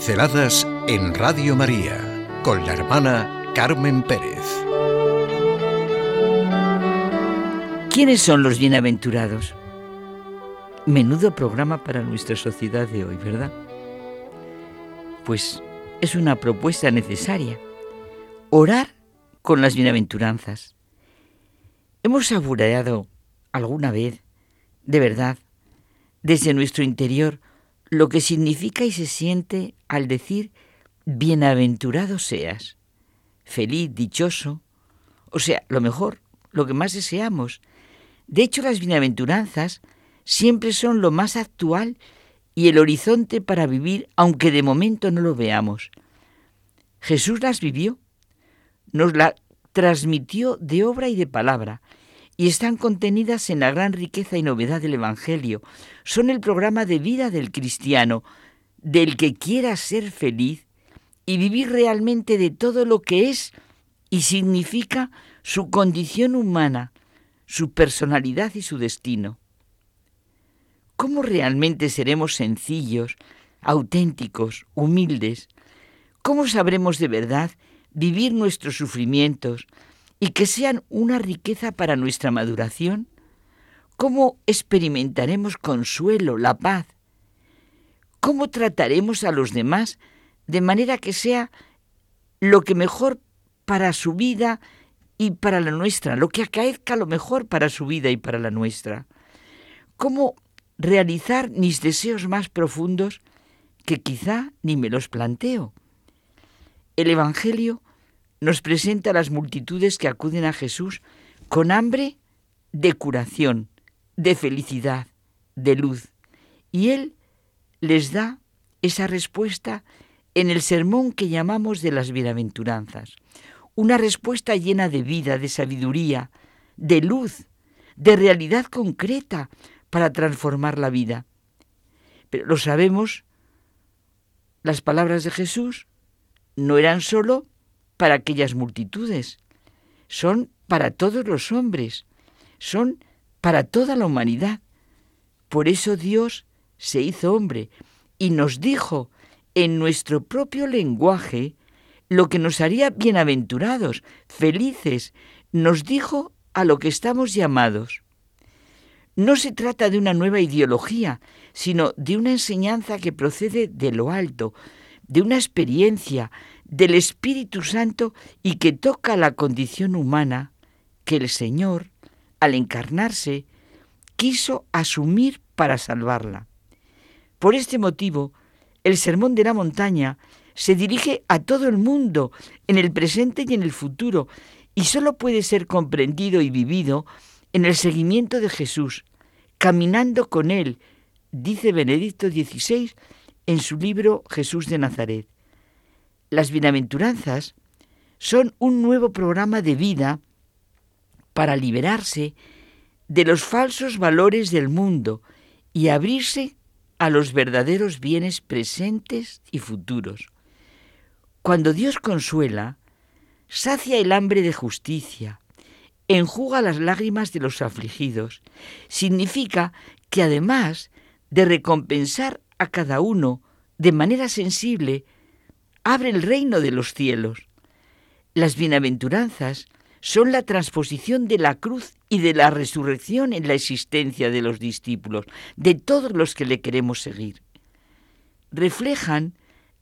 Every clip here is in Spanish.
Pinceladas en Radio María con la hermana Carmen Pérez. ¿Quiénes son los bienaventurados? Menudo programa para nuestra sociedad de hoy, ¿verdad? Pues es una propuesta necesaria. Orar con las bienaventuranzas. ¿Hemos saboreado alguna vez, de verdad, desde nuestro interior, lo que significa y se siente al decir bienaventurado seas, feliz, dichoso, o sea, lo mejor, lo que más deseamos. De hecho, las bienaventuranzas siempre son lo más actual y el horizonte para vivir, aunque de momento no lo veamos. Jesús las vivió, nos la transmitió de obra y de palabra, y están contenidas en la gran riqueza y novedad del Evangelio. Son el programa de vida del cristiano, del que quiera ser feliz y vivir realmente de todo lo que es y significa su condición humana, su personalidad y su destino. ¿Cómo realmente seremos sencillos, auténticos, humildes? ¿Cómo sabremos de verdad vivir nuestros sufrimientos, y que sean una riqueza para nuestra maduración? ¿Cómo experimentaremos consuelo, la paz? ¿Cómo trataremos a los demás de manera que sea lo que mejor para su vida y para la nuestra, lo que acaezca lo mejor para su vida y para la nuestra? ¿Cómo realizar mis deseos más profundos que quizá ni me los planteo? El Evangelio nos presenta a las multitudes que acuden a Jesús con hambre de curación, de felicidad, de luz. Y Él les da esa respuesta en el sermón que llamamos de las bienaventuranzas. Una respuesta llena de vida, de sabiduría, de luz, de realidad concreta para transformar la vida. Pero lo sabemos, las palabras de Jesús no eran solo para aquellas multitudes, son para todos los hombres, son para toda la humanidad. Por eso Dios se hizo hombre y nos dijo en nuestro propio lenguaje lo que nos haría bienaventurados, felices, nos dijo a lo que estamos llamados. No se trata de una nueva ideología, sino de una enseñanza que procede de lo alto, de una experiencia, del Espíritu Santo y que toca la condición humana que el Señor, al encarnarse, quiso asumir para salvarla. Por este motivo, el Sermón de la Montaña se dirige a todo el mundo, en el presente y en el futuro, y solo puede ser comprendido y vivido en el seguimiento de Jesús, caminando con Él, dice Benedicto XVI en su libro Jesús de Nazaret. Las bienaventuranzas son un nuevo programa de vida para liberarse de los falsos valores del mundo y abrirse a los verdaderos bienes presentes y futuros. Cuando Dios consuela, sacia el hambre de justicia, enjuga las lágrimas de los afligidos. Significa que además de recompensar a cada uno de manera sensible, abre el reino de los cielos. Las bienaventuranzas son la transposición de la cruz y de la resurrección en la existencia de los discípulos, de todos los que le queremos seguir. Reflejan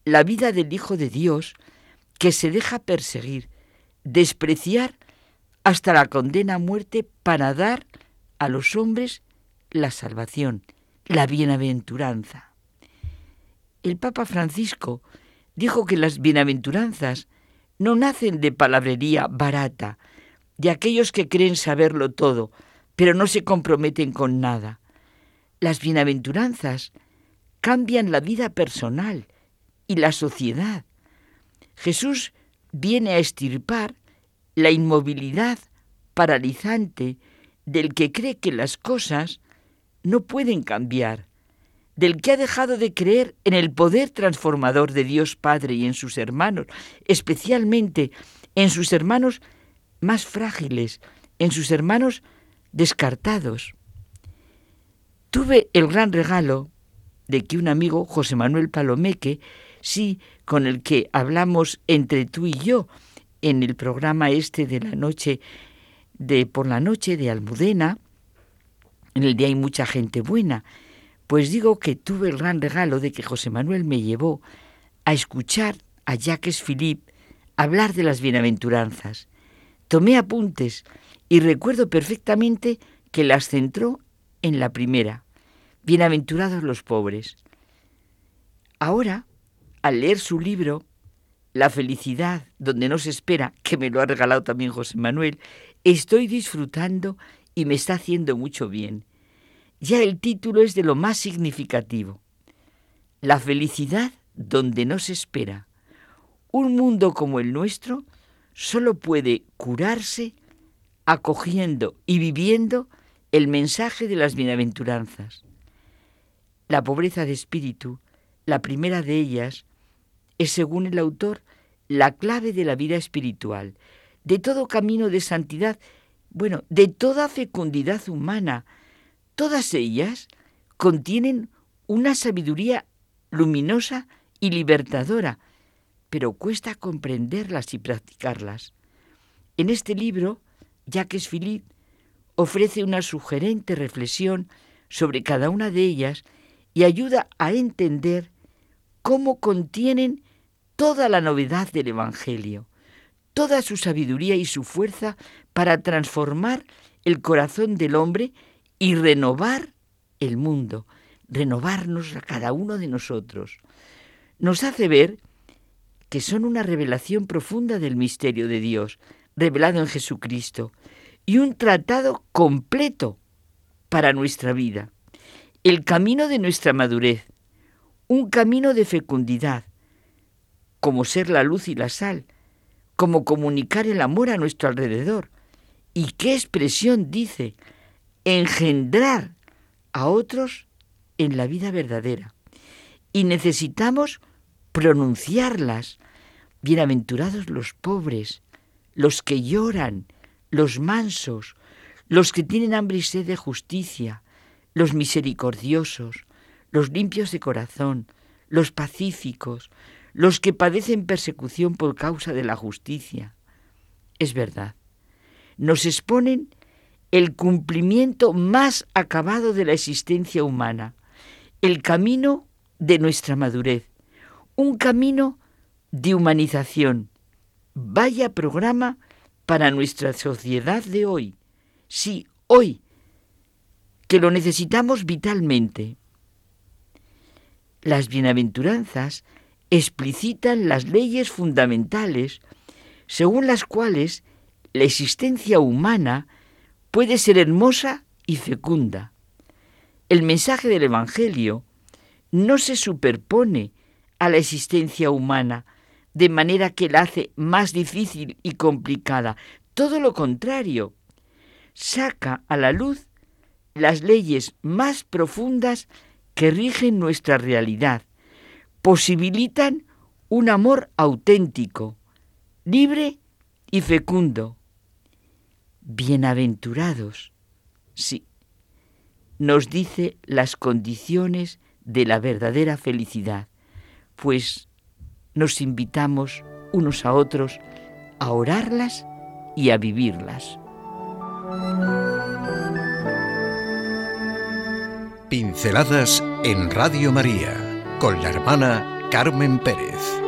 la vida del Hijo de Dios que se deja perseguir, despreciar hasta la condena a muerte para dar a los hombres la salvación, la bienaventuranza. El Papa Francisco dijo que las bienaventuranzas no nacen de palabrería barata, de aquellos que creen saberlo todo, pero no se comprometen con nada. Las bienaventuranzas cambian la vida personal y la sociedad. Jesús viene a estirpar la inmovilidad paralizante del que cree que las cosas no pueden cambiar del que ha dejado de creer en el poder transformador de Dios Padre y en sus hermanos, especialmente en sus hermanos más frágiles, en sus hermanos descartados. Tuve el gran regalo de que un amigo, José Manuel Palomeque, sí, con el que hablamos entre tú y yo en el programa este de la noche, de por la noche de Almudena, en el día hay mucha gente buena, pues digo que tuve el gran regalo de que José Manuel me llevó a escuchar a Jacques Philippe hablar de las bienaventuranzas. Tomé apuntes y recuerdo perfectamente que las centró en la primera. Bienaventurados los pobres. Ahora, al leer su libro, La felicidad donde no se espera, que me lo ha regalado también José Manuel, estoy disfrutando y me está haciendo mucho bien. Ya el título es de lo más significativo. La felicidad donde no se espera. Un mundo como el nuestro solo puede curarse acogiendo y viviendo el mensaje de las bienaventuranzas. La pobreza de espíritu, la primera de ellas, es, según el autor, la clave de la vida espiritual, de todo camino de santidad, bueno, de toda fecundidad humana. Todas ellas contienen una sabiduría luminosa y libertadora, pero cuesta comprenderlas y practicarlas. En este libro, Jacques Philippe ofrece una sugerente reflexión sobre cada una de ellas y ayuda a entender cómo contienen toda la novedad del Evangelio, toda su sabiduría y su fuerza para transformar el corazón del hombre y renovar el mundo, renovarnos a cada uno de nosotros. Nos hace ver que son una revelación profunda del misterio de Dios, revelado en Jesucristo, y un tratado completo para nuestra vida. El camino de nuestra madurez, un camino de fecundidad, como ser la luz y la sal, como comunicar el amor a nuestro alrededor. ¿Y qué expresión dice? Engendrar a otros en la vida verdadera. Y necesitamos pronunciarlas. Bienaventurados los pobres, los que lloran, los mansos, los que tienen hambre y sed de justicia, los misericordiosos, los limpios de corazón, los pacíficos, los que padecen persecución por causa de la justicia. Es verdad, nos exponen el cumplimiento más acabado de la existencia humana, el camino de nuestra madurez, un camino de humanización. Vaya programa para nuestra sociedad de hoy. Sí, hoy, que lo necesitamos vitalmente. Las bienaventuranzas explicitan las leyes fundamentales según las cuales la existencia humana puede ser hermosa y fecunda. El mensaje del Evangelio no se superpone a la existencia humana, de manera que la hace más difícil y complicada. Todo lo contrario, saca a la luz las leyes más profundas que rigen nuestra realidad, posibilitan un amor auténtico, libre y fecundo. Bienaventurados, sí, nos dice las condiciones de la verdadera felicidad, pues nos invitamos unos a otros a orarlas y a vivirlas. Pinceladas en Radio María con la hermana Carmen Pérez.